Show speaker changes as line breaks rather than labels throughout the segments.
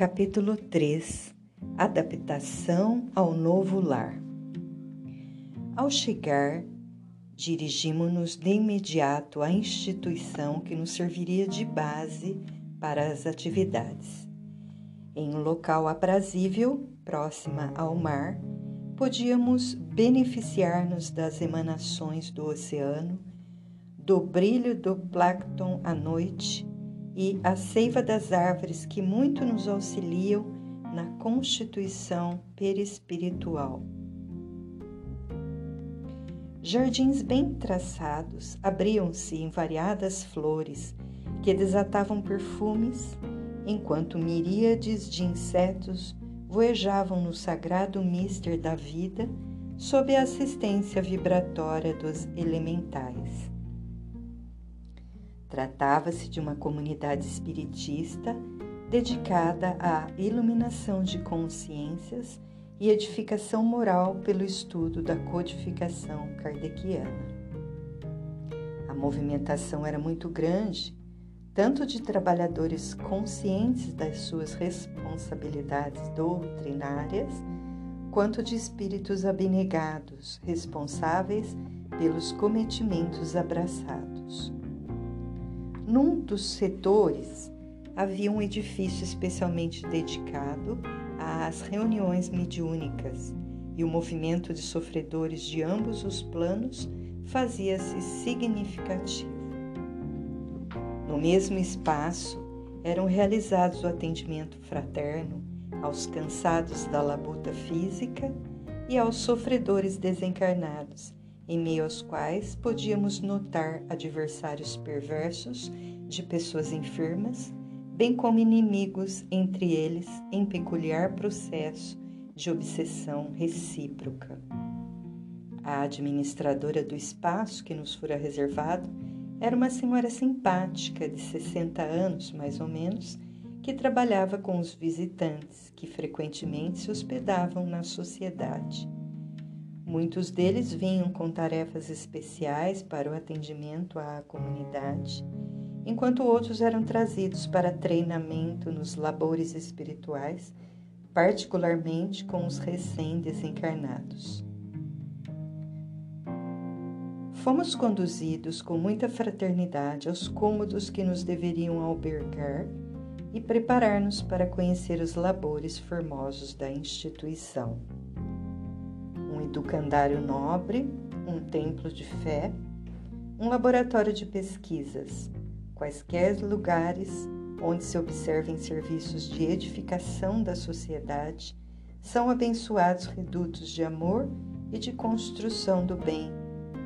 Capítulo 3 Adaptação ao novo lar. Ao chegar, dirigimos-nos de imediato à instituição que nos serviria de base para as atividades. Em um local aprazível, próxima ao mar, podíamos beneficiar-nos das emanações do oceano, do brilho do plâncton à noite e a seiva das árvores que muito nos auxiliam na constituição perispiritual. Jardins bem traçados abriam-se em variadas flores que desatavam perfumes, enquanto miríades de insetos voejavam no sagrado mister da vida sob a assistência vibratória dos elementais. Tratava-se de uma comunidade espiritista dedicada à iluminação de consciências e edificação moral pelo estudo da codificação kardeciana. A movimentação era muito grande, tanto de trabalhadores conscientes das suas responsabilidades doutrinárias, quanto de espíritos abnegados, responsáveis pelos cometimentos abraçados. Num dos setores havia um edifício especialmente dedicado às reuniões mediúnicas e o movimento de sofredores de ambos os planos fazia-se significativo. No mesmo espaço eram realizados o atendimento fraterno aos cansados da labuta física e aos sofredores desencarnados em meio aos quais podíamos notar adversários perversos de pessoas enfermas, bem como inimigos entre eles em peculiar processo de obsessão recíproca. A administradora do espaço que nos fora reservado era uma senhora simpática de 60 anos, mais ou menos, que trabalhava com os visitantes que frequentemente se hospedavam na sociedade. Muitos deles vinham com tarefas especiais para o atendimento à comunidade, enquanto outros eram trazidos para treinamento nos labores espirituais, particularmente com os recém-desencarnados. Fomos conduzidos com muita fraternidade aos cômodos que nos deveriam albergar e preparar-nos para conhecer os labores formosos da instituição um educandário nobre, um templo de fé, um laboratório de pesquisas, quaisquer lugares onde se observem serviços de edificação da sociedade, são abençoados redutos de amor e de construção do bem,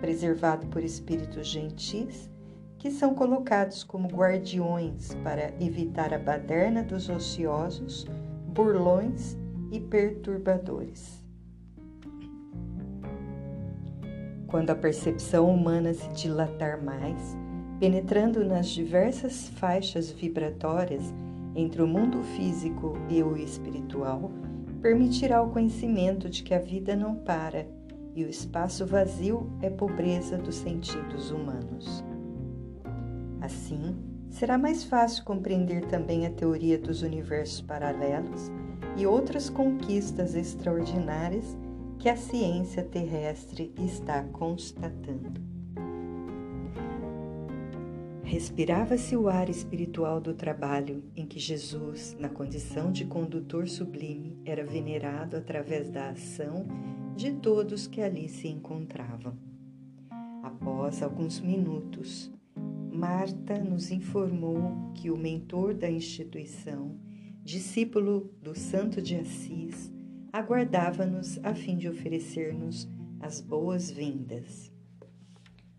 preservado por espíritos gentis, que são colocados como guardiões para evitar a baderna dos ociosos, burlões e perturbadores. Quando a percepção humana se dilatar mais, penetrando nas diversas faixas vibratórias entre o mundo físico e o espiritual, permitirá o conhecimento de que a vida não para e o espaço vazio é pobreza dos sentidos humanos. Assim, será mais fácil compreender também a teoria dos universos paralelos e outras conquistas extraordinárias que a ciência terrestre está constatando. Respirava-se o ar espiritual do trabalho em que Jesus, na condição de condutor sublime, era venerado através da ação de todos que ali se encontravam. Após alguns minutos, Marta nos informou que o mentor da instituição, discípulo do Santo de Assis, aguardava-nos a fim de oferecer-nos as boas-vindas.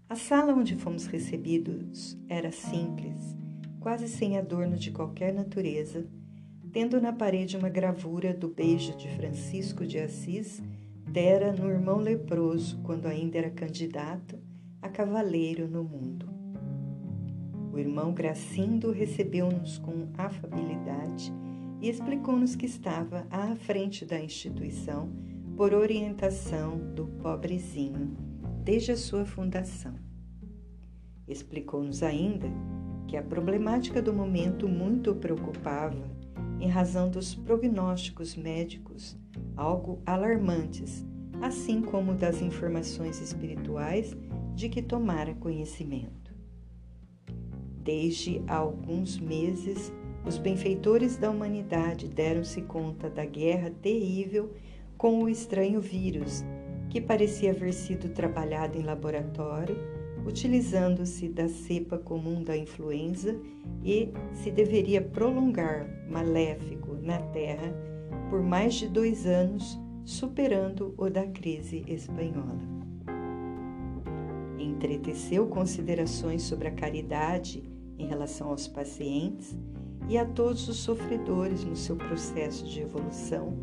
A sala onde fomos recebidos era simples, quase sem adorno de qualquer natureza, tendo na parede uma gravura do beijo de Francisco de Assis dera no irmão leproso quando ainda era candidato a cavaleiro no mundo. O irmão Gracindo recebeu-nos com afabilidade e explicou-nos que estava à frente da instituição por orientação do pobrezinho desde a sua fundação. Explicou-nos ainda que a problemática do momento muito o preocupava em razão dos prognósticos médicos, algo alarmantes, assim como das informações espirituais de que tomara conhecimento. Desde há alguns meses, os benfeitores da humanidade deram-se conta da guerra terrível com o estranho vírus, que parecia haver sido trabalhado em laboratório, utilizando-se da cepa comum da influenza e se deveria prolongar, maléfico, na Terra por mais de dois anos, superando o da crise espanhola. Entreteceu considerações sobre a caridade em relação aos pacientes e a todos os sofredores no seu processo de evolução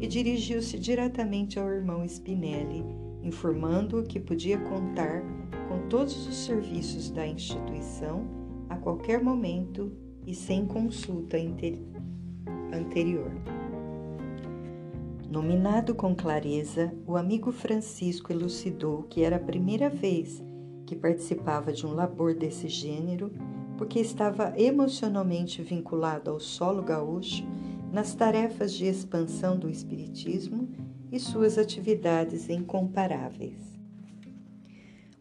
e dirigiu-se diretamente ao irmão Spinelli, informando-o que podia contar com todos os serviços da instituição a qualquer momento e sem consulta anterior. Nominado com clareza, o amigo Francisco elucidou que era a primeira vez que participava de um labor desse gênero porque estava emocionalmente vinculado ao solo gaúcho nas tarefas de expansão do Espiritismo e suas atividades incomparáveis.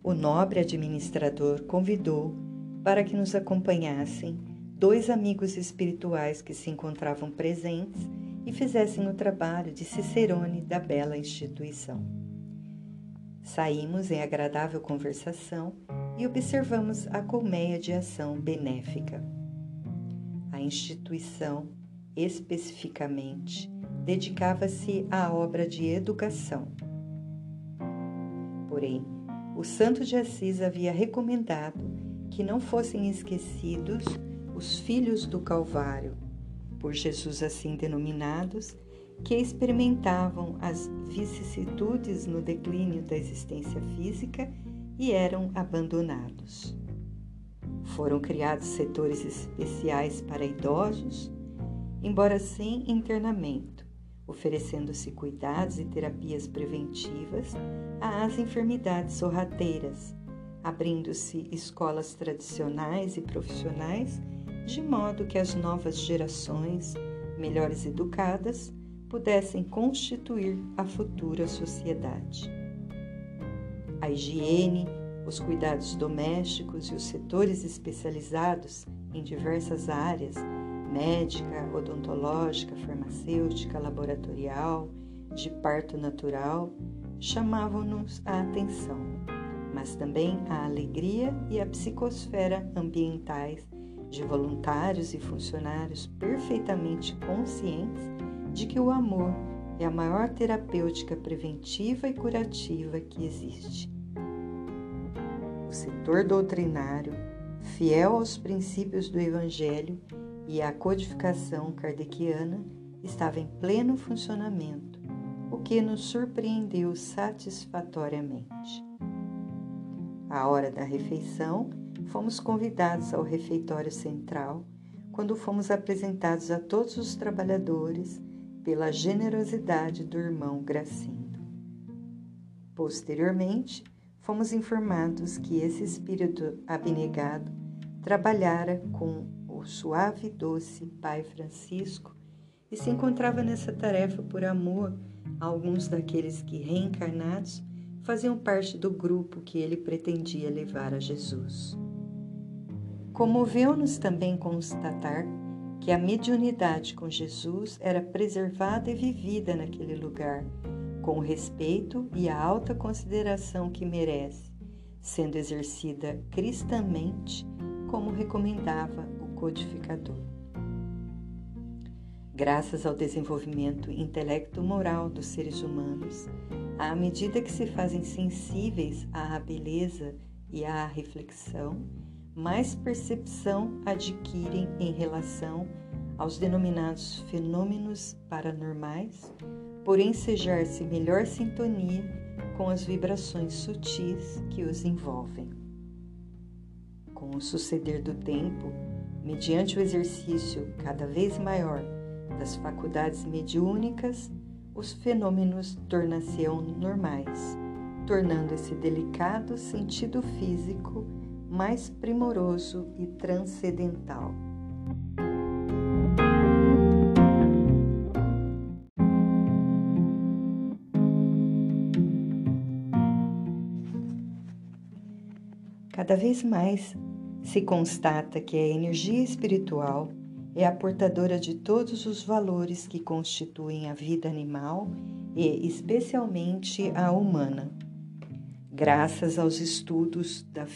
O nobre administrador convidou para que nos acompanhassem dois amigos espirituais que se encontravam presentes e fizessem o trabalho de Cicerone da bela instituição. Saímos em agradável conversação e observamos a colmeia de ação benéfica. A instituição, especificamente, dedicava-se à obra de educação. Porém, o Santo de Assis havia recomendado que não fossem esquecidos os filhos do Calvário, por Jesus assim denominados, que experimentavam as vicissitudes no declínio da existência física e eram abandonados. Foram criados setores especiais para idosos, embora sem internamento, oferecendo-se cuidados e terapias preventivas às enfermidades sorrateiras, abrindo-se escolas tradicionais e profissionais, de modo que as novas gerações, melhores educadas, pudessem constituir a futura sociedade a higiene, os cuidados domésticos e os setores especializados em diversas áreas médica, odontológica, farmacêutica, laboratorial, de parto natural chamavam-nos a atenção, mas também a alegria e a psicosfera ambientais de voluntários e funcionários perfeitamente conscientes de que o amor é a maior terapêutica preventiva e curativa que existe setor doutrinário, fiel aos princípios do Evangelho e à codificação kardeciana, estava em pleno funcionamento, o que nos surpreendeu satisfatoriamente. À hora da refeição, fomos convidados ao refeitório central, quando fomos apresentados a todos os trabalhadores pela generosidade do irmão Gracindo. Posteriormente, fomos informados que esse espírito abnegado trabalhara com o suave e doce Pai Francisco e se encontrava nessa tarefa por amor a alguns daqueles que, reencarnados, faziam parte do grupo que ele pretendia levar a Jesus. Comoveu-nos também constatar que a mediunidade com Jesus era preservada e vivida naquele lugar com o respeito e a alta consideração que merece, sendo exercida cristamente, como recomendava o codificador. Graças ao desenvolvimento intelecto-moral dos seres humanos, à medida que se fazem sensíveis à beleza e à reflexão, mais percepção adquirem em relação aos denominados fenômenos paranormais, por ensejar-se melhor sintonia com as vibrações sutis que os envolvem. Com o suceder do tempo, mediante o exercício cada vez maior das faculdades mediúnicas, os fenômenos tornar-se-ão normais, tornando esse delicado sentido físico mais primoroso e transcendental. Cada vez mais se constata que a energia espiritual é a portadora de todos os valores que constituem a vida animal e, especialmente, a humana. Graças aos estudos da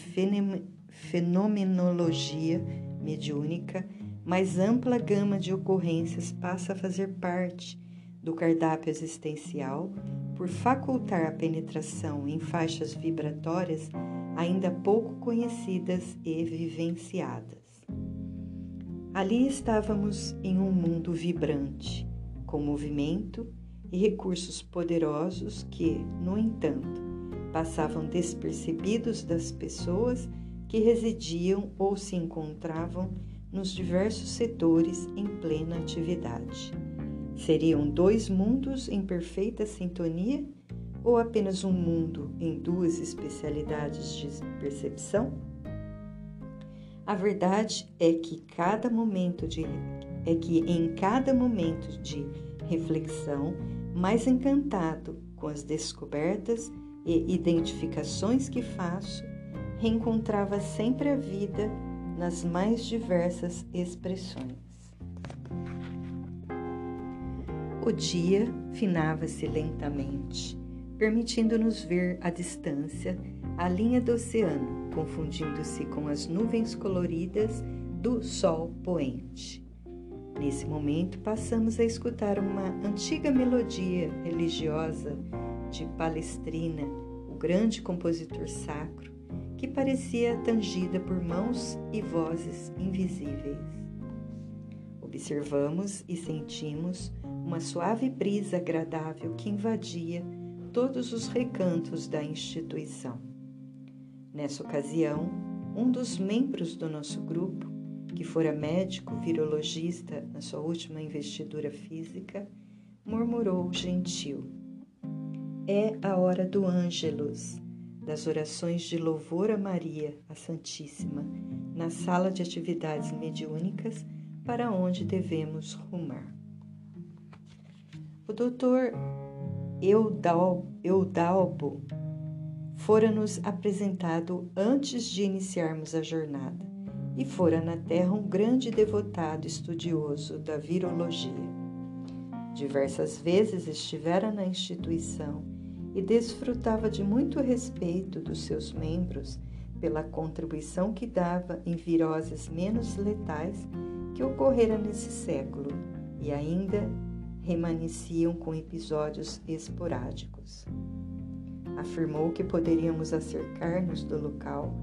fenomenologia mediúnica, mais ampla gama de ocorrências passa a fazer parte do cardápio existencial por facultar a penetração em faixas vibratórias ainda pouco conhecidas e vivenciadas. Ali estávamos em um mundo vibrante, com movimento e recursos poderosos que, no entanto, passavam despercebidos das pessoas que residiam ou se encontravam nos diversos setores em plena atividade. Seriam dois mundos em perfeita sintonia ou apenas um mundo em duas especialidades de percepção? A verdade é que cada momento de é que em cada momento de reflexão, mais encantado com as descobertas e identificações que faço, reencontrava sempre a vida nas mais diversas expressões. O dia finava-se lentamente, permitindo-nos ver à distância a linha do oceano, confundindo-se com as nuvens coloridas do sol poente. Nesse momento, passamos a escutar uma antiga melodia religiosa de Palestrina, o grande compositor sacro, que parecia tangida por mãos e vozes invisíveis. Observamos e sentimos uma suave brisa agradável que invadia todos os recantos da instituição. Nessa ocasião, um dos membros do nosso grupo, que fora médico virologista na sua última investidura física, murmurou gentil: É a hora do Ângelus das orações de louvor a Maria, a Santíssima, na sala de atividades mediúnicas para onde devemos rumar. O doutor Eudal, Eudalbo fora-nos apresentado antes de iniciarmos a jornada e fora na Terra um grande devotado estudioso da virologia. Diversas vezes estivera na instituição e desfrutava de muito respeito dos seus membros pela contribuição que dava em viroses menos letais que ocorrera nesse século e ainda remanesciam com episódios esporádicos. Afirmou que poderíamos acercar-nos do local,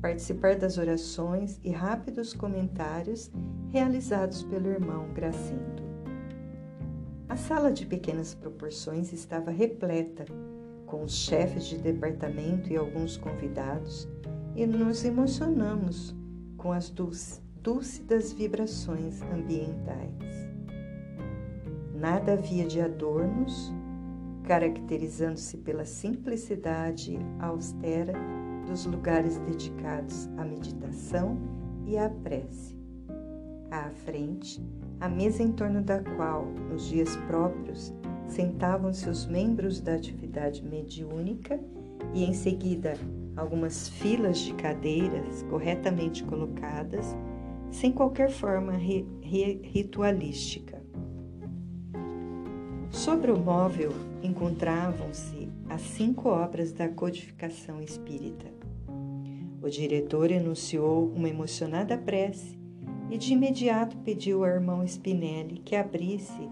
participar das orações e rápidos comentários realizados pelo irmão Gracindo. A sala de pequenas proporções estava repleta com os chefes de departamento e alguns convidados e nos emocionamos com as dúlcidas vibrações ambientais. Nada havia de adornos, caracterizando-se pela simplicidade austera dos lugares dedicados à meditação e à prece. À frente, a mesa em torno da qual, nos dias próprios, sentavam-se os membros da atividade mediúnica e, em seguida, algumas filas de cadeiras corretamente colocadas, sem qualquer forma ri ritualística. Sobre o móvel encontravam-se as cinco obras da codificação espírita. O diretor enunciou uma emocionada prece e de imediato pediu ao irmão Spinelli que abrisse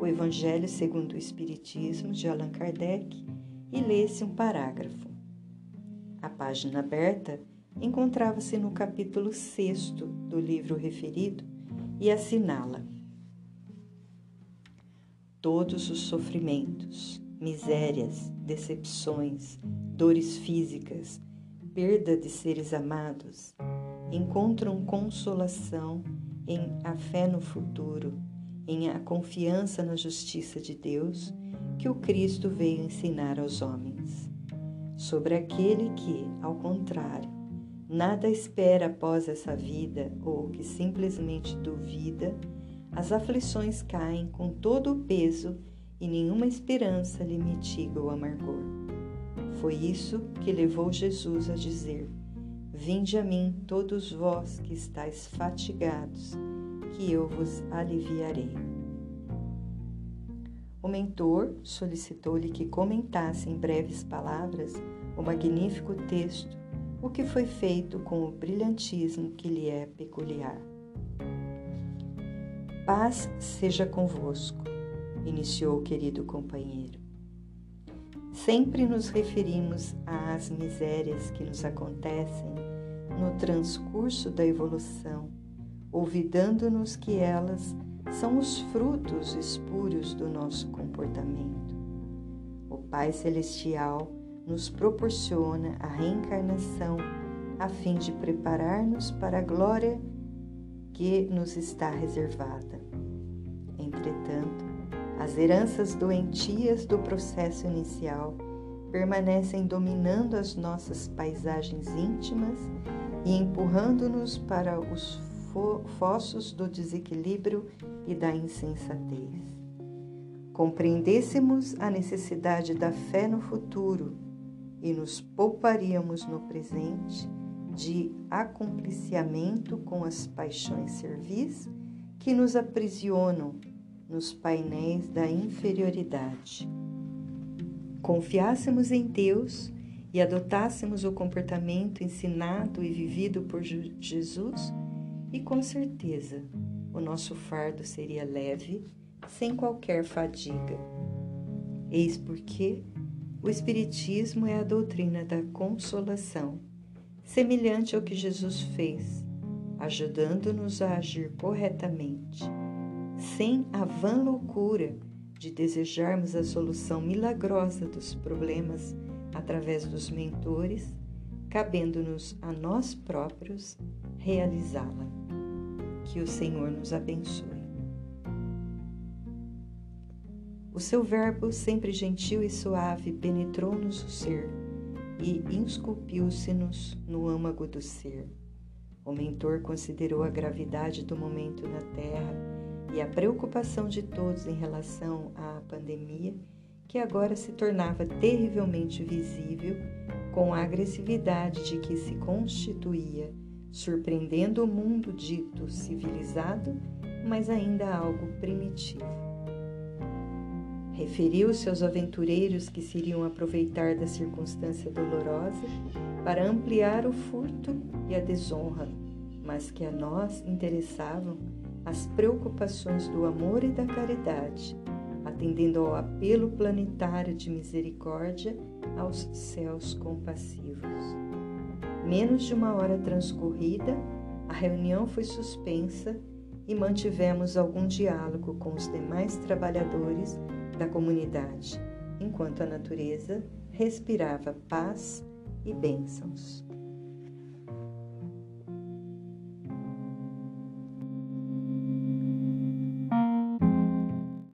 o Evangelho segundo o Espiritismo de Allan Kardec e lesse um parágrafo. A página aberta encontrava-se no capítulo 6 do livro referido e assinala: Todos os sofrimentos, misérias, decepções, dores físicas, perda de seres amados, encontram consolação em a fé no futuro em a confiança na justiça de Deus que o Cristo veio ensinar aos homens. Sobre aquele que, ao contrário, nada espera após essa vida ou que simplesmente duvida, as aflições caem com todo o peso e nenhuma esperança lhe mitiga o amargor. Foi isso que levou Jesus a dizer: Vinde a mim, todos vós que estáis fatigados, que eu vos aliviarei. O mentor solicitou-lhe que comentasse em breves palavras o magnífico texto, o que foi feito com o brilhantismo que lhe é peculiar. Paz seja convosco, iniciou o querido companheiro. Sempre nos referimos às misérias que nos acontecem no transcurso da evolução, olvidando-nos que elas são os frutos espúrios do nosso comportamento. O Pai Celestial nos proporciona a reencarnação a fim de preparar-nos para a glória que nos está reservada. Entretanto, as heranças doentias do processo inicial permanecem dominando as nossas paisagens íntimas e empurrando-nos para os fossos do desequilíbrio e da insensatez. Compreendêssemos a necessidade da fé no futuro e nos pouparíamos no presente de acompliciamento com as paixões servis que nos aprisionam nos painéis da inferioridade. Confiássemos em Deus e adotássemos o comportamento ensinado e vivido por Jesus, e com certeza o nosso fardo seria leve, sem qualquer fadiga. Eis porque o Espiritismo é a doutrina da consolação, semelhante ao que Jesus fez, ajudando-nos a agir corretamente, sem a vã loucura de desejarmos a solução milagrosa dos problemas através dos mentores, cabendo-nos a nós próprios realizá-la. Que o Senhor nos abençoe. O seu verbo, sempre gentil e suave, penetrou-nos o ser e insculpiu-se-nos no âmago do ser. O mentor considerou a gravidade do momento na Terra e a preocupação de todos em relação à pandemia que agora se tornava terrivelmente visível com a agressividade de que se constituía, surpreendendo o mundo dito civilizado, mas ainda algo primitivo. Referiu-se aos aventureiros que se iriam aproveitar da circunstância dolorosa para ampliar o furto e a desonra, mas que a nós interessavam as preocupações do amor e da caridade atendendo ao apelo planetário de misericórdia aos céus compassivos. Menos de uma hora transcorrida, a reunião foi suspensa e mantivemos algum diálogo com os demais trabalhadores da comunidade, enquanto a natureza respirava paz e bênçãos.